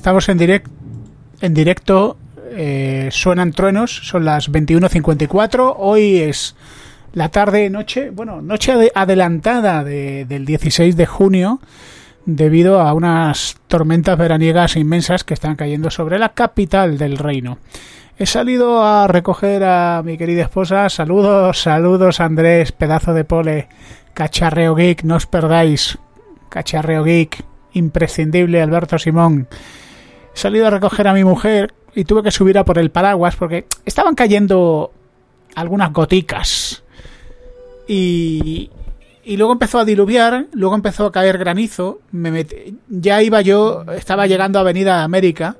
Estamos en, direct, en directo, eh, suenan truenos, son las 21.54, hoy es la tarde, noche, bueno, noche ade- adelantada de- del 16 de junio debido a unas tormentas veraniegas inmensas que están cayendo sobre la capital del reino. He salido a recoger a mi querida esposa. Saludos, saludos Andrés, pedazo de pole, cacharreo geek, no os perdáis. Cacharreo geek, imprescindible Alberto Simón. He salido a recoger a mi mujer y tuve que subir a por el paraguas porque estaban cayendo algunas goticas. Y, y luego empezó a diluviar, luego empezó a caer granizo. Me metí- ya iba yo, estaba llegando a Avenida América.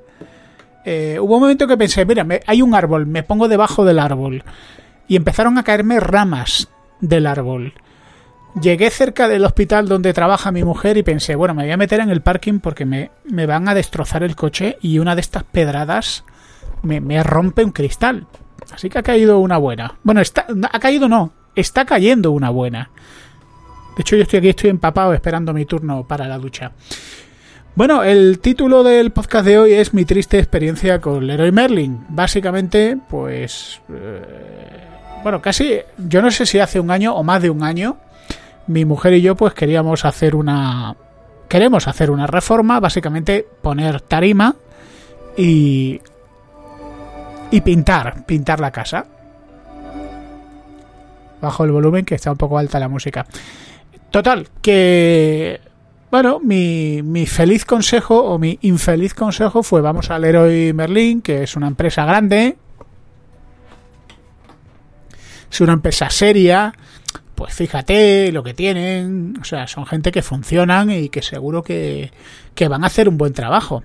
Eh, hubo un momento que pensé, mira, hay un árbol, me pongo debajo del árbol. Y empezaron a caerme ramas del árbol. Llegué cerca del hospital donde trabaja mi mujer y pensé, bueno, me voy a meter en el parking porque me, me van a destrozar el coche y una de estas pedradas me, me rompe un cristal. Así que ha caído una buena. Bueno, está, ha caído no, está cayendo una buena. De hecho, yo estoy aquí, estoy empapado esperando mi turno para la ducha. Bueno, el título del podcast de hoy es Mi triste experiencia con Leroy Merlin. Básicamente, pues... eh, bueno, casi... Yo no sé si hace un año o más de un año, mi mujer y yo pues queríamos hacer una... Queremos hacer una reforma, básicamente poner tarima y... Y pintar, pintar la casa. Bajo el volumen que está un poco alta la música. Total, que bueno, mi, mi feliz consejo o mi infeliz consejo fue vamos al Leroy Merlin, que es una empresa grande, es una empresa seria, pues fíjate lo que tienen, o sea, son gente que funcionan y que seguro que, que van a hacer un buen trabajo.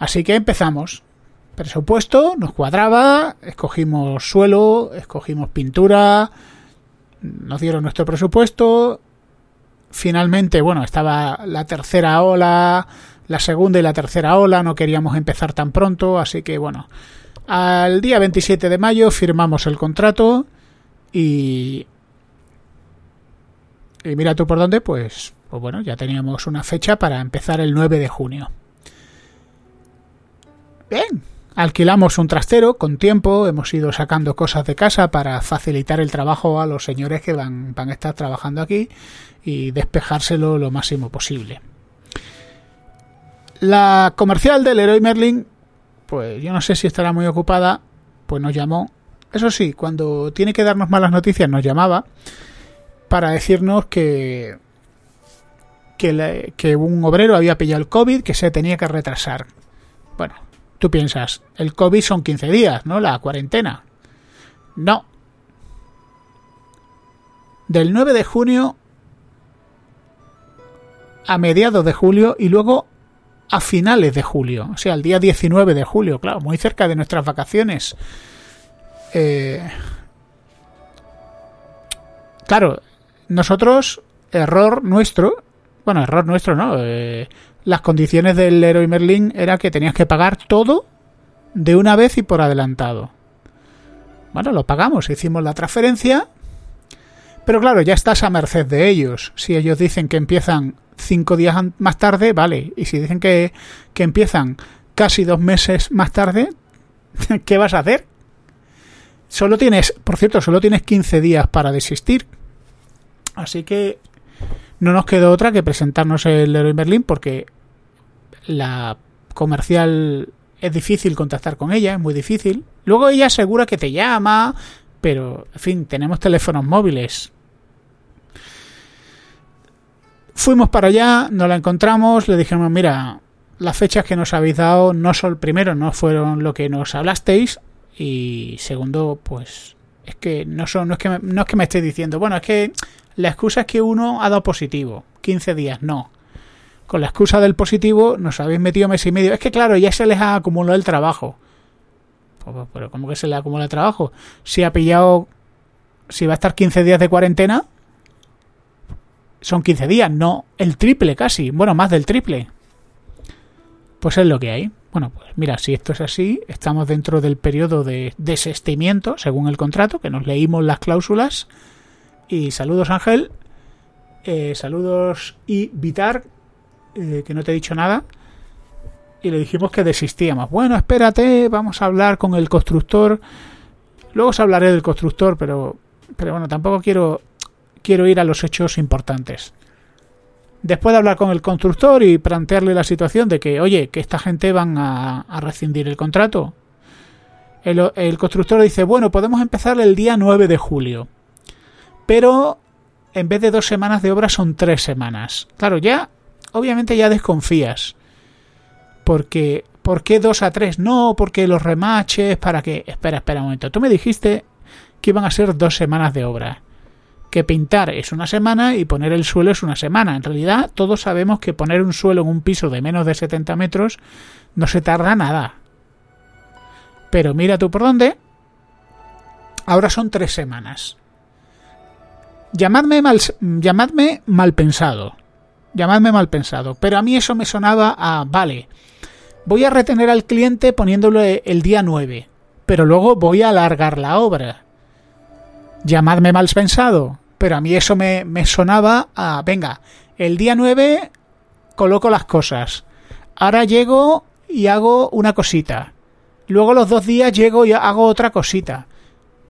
Así que empezamos. Presupuesto, nos cuadraba, escogimos suelo, escogimos pintura, nos dieron nuestro presupuesto, finalmente, bueno, estaba la tercera ola, la segunda y la tercera ola, no queríamos empezar tan pronto, así que bueno, al día 27 de mayo firmamos el contrato y... Y mira tú por dónde, pues, pues bueno, ya teníamos una fecha para empezar el 9 de junio. Bien, alquilamos un trastero con tiempo, hemos ido sacando cosas de casa para facilitar el trabajo a los señores que van, van a estar trabajando aquí y despejárselo lo máximo posible. La comercial del Leroy Merlin, pues yo no sé si estará muy ocupada, pues nos llamó. Eso sí, cuando tiene que darnos malas noticias nos llamaba para decirnos que que, un obrero había pillado el COVID, que se tenía que retrasar. Bueno, tú piensas, el COVID son 15 días, ¿no? La cuarentena. No. Del 9 de junio a mediados de julio y luego a finales de julio, o sea, el día 19 de julio, claro, muy cerca de nuestras vacaciones. Eh, claro, nosotros, error nuestro, bueno, error nuestro, ¿no? Eh, las condiciones del Leroy Merlin era que tenías que pagar todo de una vez y por adelantado. Bueno, lo pagamos, hicimos la transferencia, pero claro, ya estás a merced de ellos. Si ellos dicen que empiezan cinco días más tarde, vale. Y si dicen que, que empiezan casi dos meses más tarde, ¿qué vas a hacer? Solo tienes, por cierto, solo tienes 15 días para desistir. Así que no nos quedó otra que presentarnos el Leroy Merlin porque la comercial es difícil contactar con ella, es muy difícil. Luego ella asegura que te llama, pero, en fin, tenemos teléfonos móviles. Fuimos para allá, nos la encontramos, le dijimos, mira, las fechas que nos habéis dado no son, primero, no fueron lo que nos hablasteis, y segundo, pues, es que no son, no es que no es que me estéis diciendo, bueno, es que la excusa es que uno ha dado positivo, 15 días, no. Con la excusa del positivo nos habéis metido mes y medio. Es que claro, ya se les ha acumulado el trabajo. Pues, pues, pero ¿cómo que se le acumula el trabajo? Si ha pillado, si va a estar 15 días de cuarentena, son 15 días, no el triple casi, bueno, más del triple. Pues es lo que hay. Bueno, pues mira, si esto es así, estamos dentro del periodo de desestimiento, según el contrato, que nos leímos las cláusulas. Y saludos Ángel, eh, saludos y Vitar, eh, que no te he dicho nada. Y le dijimos que desistíamos. Bueno, espérate, vamos a hablar con el constructor. Luego os hablaré del constructor, pero, pero bueno, tampoco quiero, quiero ir a los hechos importantes. Después de hablar con el constructor y plantearle la situación de que, oye, que esta gente van a, rescindir el contrato, el, el, constructor dice, bueno, podemos empezar el día 9 de julio. Pero en vez de dos semanas de obra son tres semanas. Claro, ya, obviamente ya desconfías. Porque, ¿por qué dos a tres? No, porque los remaches, para que... Espera, espera un momento. Tú me dijiste que iban a ser dos semanas de obra. Que pintar es una semana y poner el suelo es una semana. En realidad, todos sabemos que poner un suelo en un piso de menos de 70 metros no se tarda nada. Pero mira tú por dónde. Ahora son tres semanas. Llamadme mal, llamadme mal pensado. Llamadme mal pensado. Pero a mí eso me sonaba a, vale, voy a retener al cliente poniéndole el día 9, pero luego voy a alargar la obra. Llamadme mal pensado. Pero a mí eso me, me sonaba a, venga, el día 9 coloco las cosas. Ahora llego y hago una cosita. Luego los dos días llego y hago otra cosita.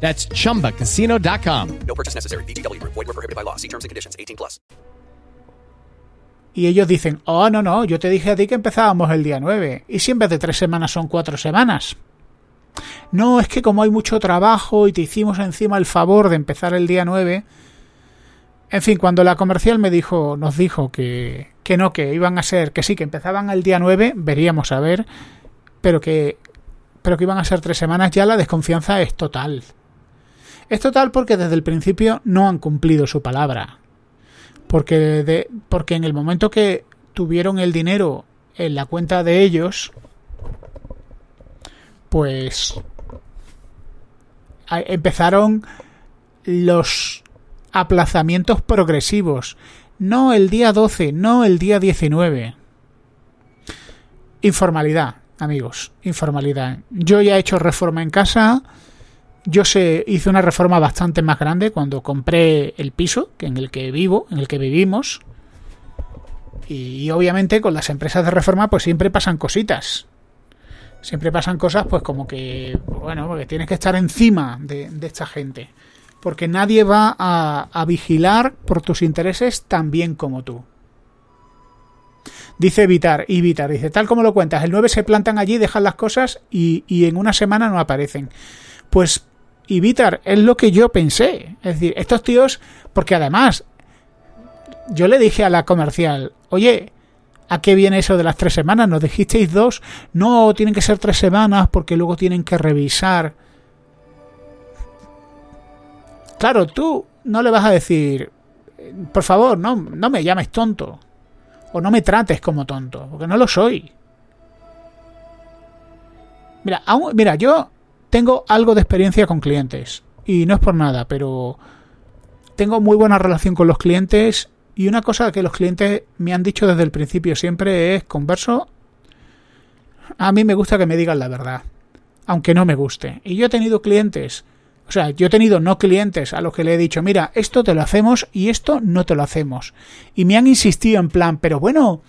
That's chumbacasino.com. No purchase necessary. BGW. Void were prohibited by law. See terms and conditions 18 plus. Y ellos dicen, oh, no, no, yo te dije a ti que empezábamos el día 9. ¿Y si en vez de tres semanas son cuatro semanas? No, es que como hay mucho trabajo y te hicimos encima el favor de empezar el día 9. En fin, cuando la comercial me dijo, nos dijo que, que no, que iban a ser, que sí, que empezaban el día 9, veríamos a ver, pero que, pero que iban a ser tres semanas, ya la desconfianza es total. Es total porque desde el principio no han cumplido su palabra. Porque, porque en el momento que tuvieron el dinero en la cuenta de ellos, pues empezaron los aplazamientos progresivos. No el día 12, no el día 19. Informalidad, amigos, informalidad. Yo ya he hecho reforma en casa yo se hice una reforma bastante más grande cuando compré el piso en el que vivo, en el que vivimos. Y, obviamente con las empresas de reforma pues siempre pasan cositas. Siempre pasan cosas pues como que, bueno, porque tienes que estar encima de, esta gente. Porque nadie va a, vigilar por tus intereses tan bien como tú. Dice Vitar, y dice, tal como lo cuentas, el 9 se plantan allí, dejan las cosas y, y en una semana no aparecen. Pues y Vitar, es lo que yo pensé. Es decir, estos tíos, porque además, yo le dije a la comercial, oye, ¿a qué viene eso de las tres semanas? ¿Nos dijisteis dos? No, tienen que ser tres semanas porque luego tienen que revisar. Claro, tú no le vas a decir, por favor, no, no me llames tonto. O no me trates como tonto, porque no lo soy. Mira, aún, mira, yo tengo algo de experiencia con clientes. Y no es por nada, pero tengo muy buena relación con los clientes. Y una cosa que los clientes me han dicho desde el principio siempre es, converso, a mí me gusta que me digan la verdad. aunque no me guste. Y yo he tenido clientes, o sea, yo he tenido no clientes a los que le he dicho, mira, esto te lo hacemos y esto no te lo hacemos. Y me han insistido en plan, pero bueno,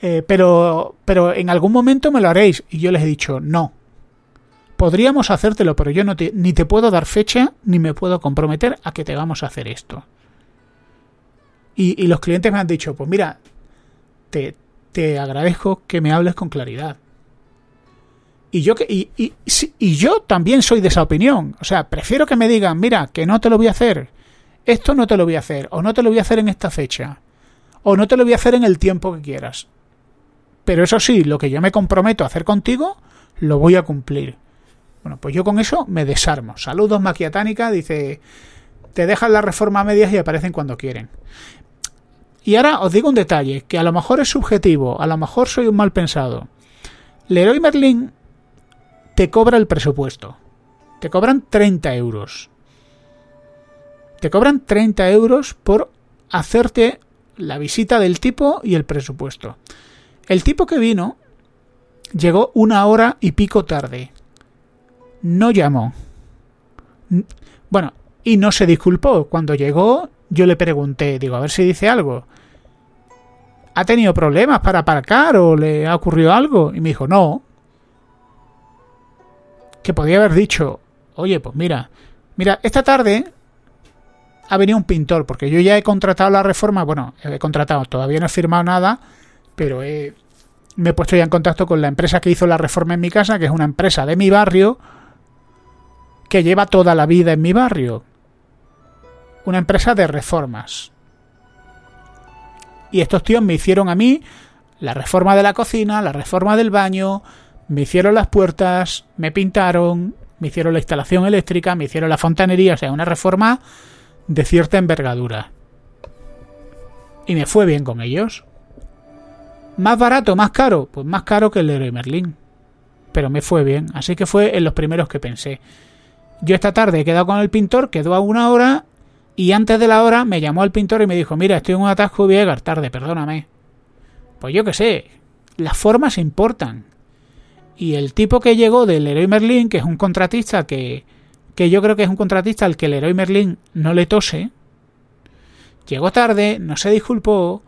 eh, pero, pero en algún momento me lo haréis. Y yo les he dicho, no. Podríamos hacértelo, pero yo no te, ni te puedo dar fecha ni me puedo comprometer a que te vamos a hacer esto. Y, los clientes me han dicho, pues mira, te, te agradezco que me hables con claridad. Y yo, que, y, y, y, yo también soy de esa opinión. O sea, prefiero que me digan, mira, que no te lo voy a hacer. Esto no te lo voy a hacer. O no te lo voy a hacer en esta fecha. O no te lo voy a hacer en el tiempo que quieras. Pero eso sí, lo que yo me comprometo a hacer contigo, lo voy a cumplir. Bueno, pues yo con eso me desarmo. Saludos, Maquiatánica. Dice, te dejan la reforma a medias y aparecen cuando quieren. Y ahora os digo un detalle, que a lo mejor es subjetivo, a lo mejor soy un mal pensado. Leroy Merlin te cobra el presupuesto. Te cobran 30 euros. Te cobran 30 euros por hacerte la visita del tipo y el presupuesto. El tipo que vino llegó una hora y pico tarde. No llamó. Bueno, y no se disculpó. Cuando llegó, yo le pregunté, digo, a ver si dice algo. ¿Ha tenido problemas para aparcar o le ha ocurrido algo? Y me dijo, no que podía haber dicho, oye, pues mira, mira, esta tarde ha venido un pintor, porque yo ya he contratado la reforma, bueno, he contratado, todavía no he firmado nada, pero he, me he puesto ya en contacto con la empresa que hizo la reforma en mi casa, que es una empresa de mi barrio, que lleva toda la vida en mi barrio. Una empresa de reformas. Y estos tíos me hicieron a mí la reforma de la cocina, la reforma del baño, me hicieron las puertas, me pintaron, me hicieron la instalación eléctrica, me hicieron la fontanería, o sea, una reforma de cierta envergadura. Y me fue bien con ellos. ¿Más barato, más caro? Pues más caro que el Leroy Merlin. Pero me fue bien, así que fue en los primeros que pensé. Yo esta tarde he quedado con el pintor, quedó a una hora, y antes de la hora me llamó el pintor y me dijo, mira, estoy en un atasco y voy a llegar tarde, perdóname. Pues yo qué sé, las formas importan. Y el tipo que llegó del Leroy Merlin, que es un contratista que, que yo creo que es un contratista al que el Leroy Merlin no le tose, llegó tarde, no se disculpó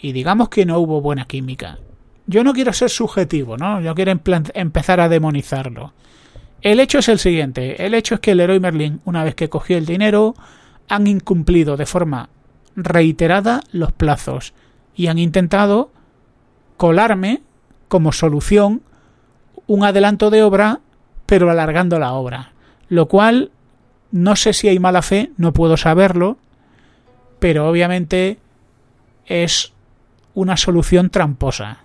y digamos que no hubo buena química. Yo no quiero ser subjetivo, ¿no? Yo quiero empezar a demonizarlo. El hecho es el siguiente. El hecho es que el Leroy Merlin, una vez que cogió el dinero, han incumplido de forma reiterada los plazos y han intentado colarme como solución un adelanto de obra, pero alargando la obra. Lo cual no sé si hay mala fe, no puedo saberlo, pero obviamente es una solución tramposa.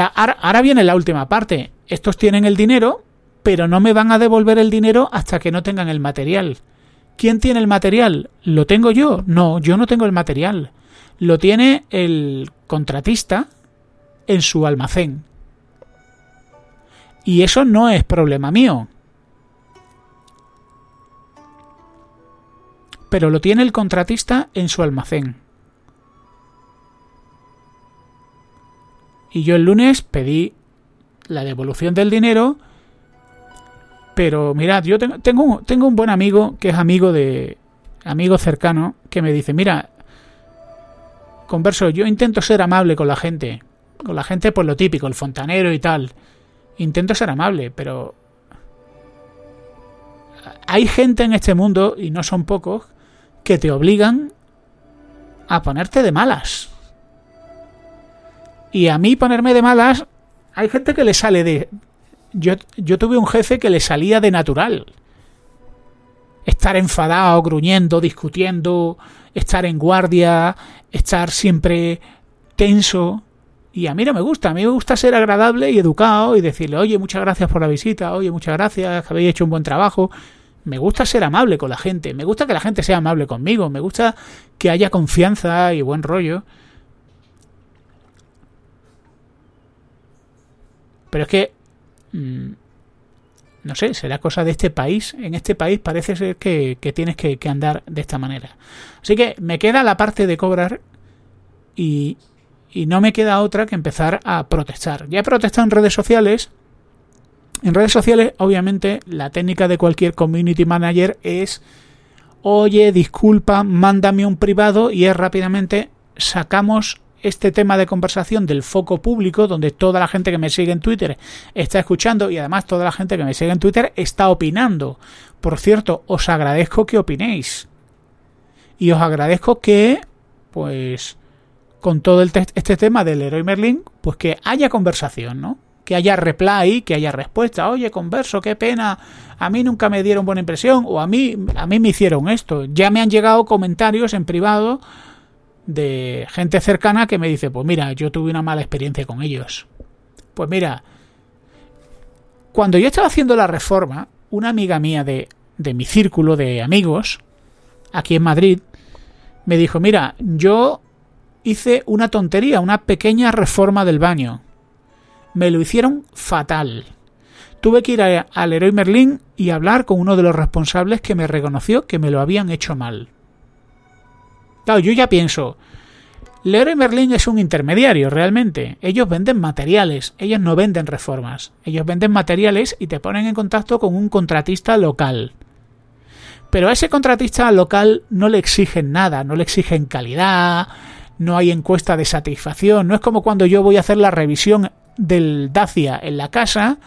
Ahora viene la última parte. Estos tienen el dinero, pero no me van a devolver el dinero hasta que no tengan el material. ¿Quién tiene el material? ¿Lo tengo yo? No, yo no tengo el material lo tiene el contratista en su almacén. Y eso no es problema mío. Pero lo tiene el contratista en su almacén. Y yo el lunes pedí la devolución del dinero. Pero mirad, yo tengo, tengo, tengo un buen amigo que es amigo de. amigo cercano, que me dice, mira, converso, yo intento ser amable con la gente. Con la gente, pues lo típico, el fontanero y tal. Intento ser amable, pero. Hay gente en este mundo, y no son pocos, que te obligan a ponerte de malas. Y a mí ponerme de malas, hay gente que le sale de... Yo, yo tuve un jefe que le salía de natural. Estar enfadado, gruñendo, discutiendo, estar en guardia, estar siempre tenso. Y a mí no me gusta, a mí me gusta ser agradable y educado y decirle, oye, muchas gracias por la visita, oye, muchas gracias, que habéis hecho un buen trabajo. Me gusta ser amable con la gente, me gusta que la gente sea amable conmigo, me gusta que haya confianza y buen rollo. Pero es que... Mm, no sé, será cosa de este país. En este país parece ser que, tienes que, andar de esta manera. Así que me queda la parte de cobrar y, y no me queda otra que empezar a protestar. Ya he protestado en redes sociales. En redes sociales, obviamente, la técnica de cualquier community manager es, oye, disculpa, mándame un privado y es rápidamente sacamos este tema de conversación del foco público, donde toda la gente que me sigue en Twitter está escuchando y además toda la gente que me sigue en Twitter está opinando. Por cierto, os agradezco que opinéis. Y os agradezco que, pues, con todo el este tema del héroe Merlin, pues que haya conversación, ¿no? Que haya reply, que haya respuesta. Oye, converso, qué pena. A mí nunca me dieron buena impresión. O a mí, a mí me hicieron esto. Ya me han llegado comentarios en privado de gente cercana que me dice, pues mira, yo tuve una mala experiencia con ellos. Pues mira, cuando yo estaba haciendo la reforma, una amiga mía de, de mi círculo de amigos, aquí en Madrid, me dijo, mira, yo hice una tontería, una pequeña reforma del baño. Me lo hicieron fatal. Tuve que ir al Héroe Merlín y hablar con uno de los responsables que me reconoció que me lo habían hecho mal. Claro, yo ya pienso, Leroy Merlin es un intermediario, realmente. Ellos venden materiales, ellos no venden reformas. Ellos venden materiales y te ponen en contacto con un contratista local. Pero a ese contratista local no le exigen nada, no le exigen calidad, no hay encuesta de satisfacción. No es como cuando yo voy a hacer la revisión del Dacia en la casa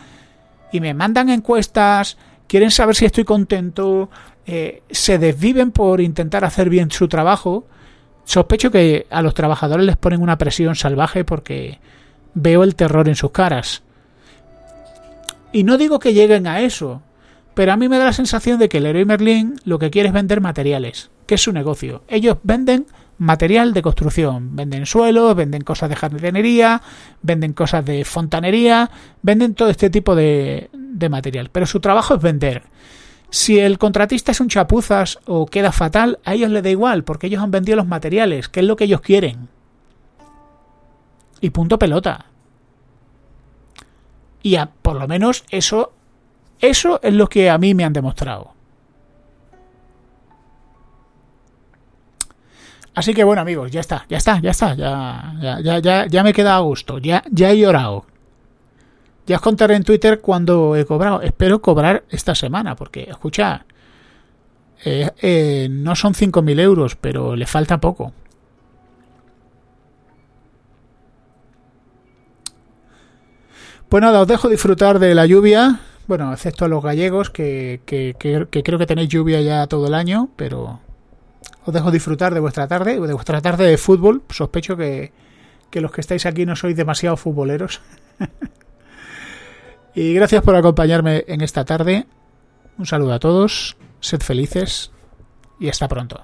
y me mandan encuestas, quieren saber si estoy contento, eh, se desviven por intentar hacer bien su trabajo. Sospecho que a los trabajadores les ponen una presión salvaje porque veo el terror en sus caras. Y no digo que lleguen a eso, pero a mí me da la sensación de que el héroe Merlin lo que quiere es vender materiales, que es su negocio. Ellos venden material de construcción, venden suelos, venden cosas de jardinería, venden cosas de fontanería, venden todo este tipo de, de material, pero su trabajo es vender. Si el contratista es un chapuzas o queda fatal, a ellos les da igual, porque ellos han vendido los materiales, que es lo que ellos quieren. Y punto pelota. Y por lo menos eso, eso es lo que a mí me han demostrado. Así que bueno amigos, ya está, ya está, ya está, ya, ya, ya, ya, me he quedado a gusto, ya, ya he llorado. Ya os contaré en Twitter cuando he cobrado. Espero cobrar esta semana, porque, escucha, eh, eh, no son 5.000 euros, pero le falta poco. Pues nada, os dejo disfrutar de la lluvia. Bueno, excepto a los gallegos, que, que, creo que tenéis lluvia ya todo el año, pero os dejo disfrutar de vuestra tarde, de vuestra tarde de fútbol. Sospecho que, que los que estáis aquí no sois demasiado futboleros. Y gracias por acompañarme en esta tarde. Un saludo a todos, sed felices y hasta pronto.